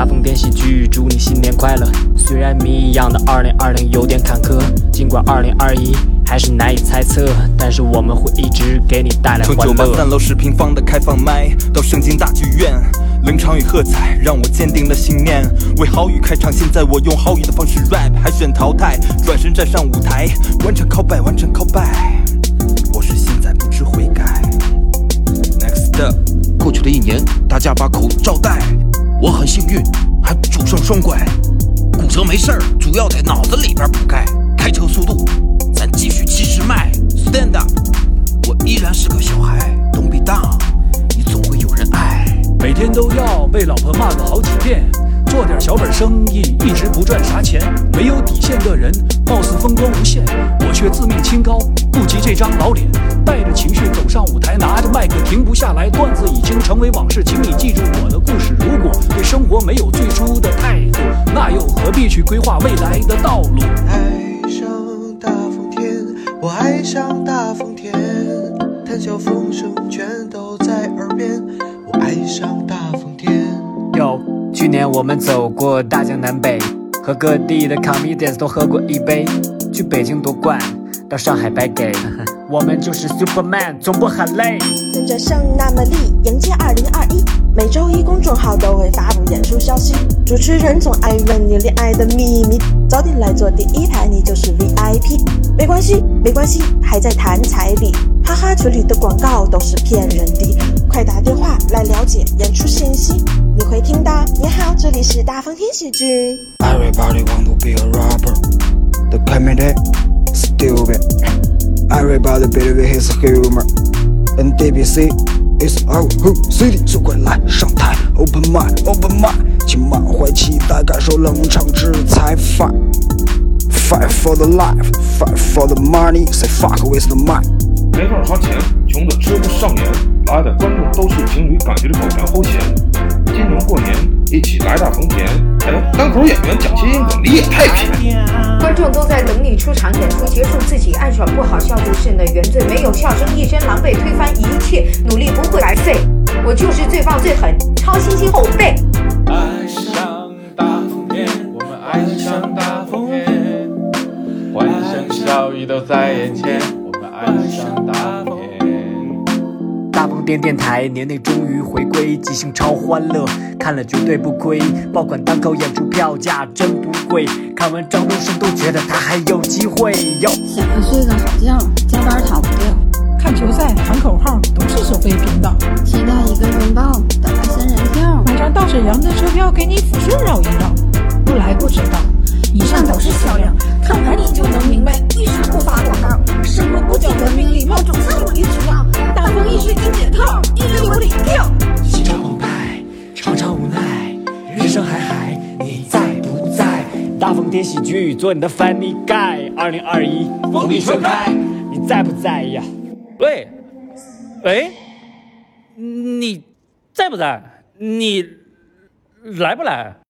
大风天喜剧，祝你新年快乐。虽然谜一样的2020有点坎坷，尽管2021还是难以猜测，但是我们会一直给你带来从欢乐。从酒吧三楼十平方的开放麦，到圣经大剧院，冷场与喝彩让我坚定了信念。为好语开场，现在我用好语的方式 rap，海选淘汰，转身站上舞台，完成 callback，完成 callback。我是现在不知悔改。Next up。过去的一年，大家把口罩戴，我很幸运，还拄上双拐。骨折没事儿，主要在脑子里边补钙。开车速度，咱继续七十迈。Stand up，我依然是个小孩。Don't be down，你总会有人爱。每天都要被老婆骂个好几遍，做点小本生意，一直不赚啥钱。没有底线的人，貌似风光无限，我却自命清高，不及这张老脸。带着情绪走上舞台，拿着麦克停不下来，段子已经成为往事，请你记住我的故。活没有最初的态度，那又何必去规划未来的道路？爱上大风天，我爱上大风天，谈笑风生全都在耳边。我爱上大风天。有，去年我们走过大江南北，和各地的 comedians 都喝过一杯，去北京夺冠，到上海白给，我们就是 Superman，总不喊累。跟着圣那么力，迎接二零二一。每周一公众号都会发布演出消息，主持人总爱问你恋爱的秘密，早点来坐第一排，你就是 VIP。没关系，没关系，还在谈彩礼，哈哈，群里的广告都是骗人的，快打电话来了解演出信息，你会听到。你好，这里是大风天喜剧。Everybody want to be a rapper. The comedy stupid. Everybody believe his humor. And DBC is our whole city. 速快来上台，Open mic, Open mic，请满怀期待感受冷场之才。Fight, fight for the life, fight for the money. Say fuck with the mic. 没法花钱，穷的吃不上眼。来的观众都是情侣，感觉这口然齁咸。今年过年一起来大丰田。哎，单口演员讲谐音梗，你也太偏。观众都在等你出场，演出结束自己暗爽不好笑就是你的原罪，没有笑声一身狼狈，推翻一切。我就是最棒最狠，超新星后辈。爱上大风天，我们爱上大风天，欢声笑语都在眼前，我们爱上大风天。大风电电台年内终于回归，即兴超欢乐，看了绝对不亏。爆款单口演出票价真不贵，看完张东升都觉得他还有机会。哟，想要睡个好觉，加班躺不掉。看球赛喊口号都是收费频道，期待一个拥抱，等来仙人跳，买张到沈阳的车票给你抚顺绕一绕。不来不知道，以上都是销量，看完你就能明白为啥不发广告。生活不讲文明礼貌，总是无理取闹。大风一吹一解套，一个有理跳。心潮澎湃，常常无奈，人生海海，你在不在？大风天喜剧做你的翻译盖，二零二一风力全开，你在不在呀？喂，喂，你在不在？你来不来？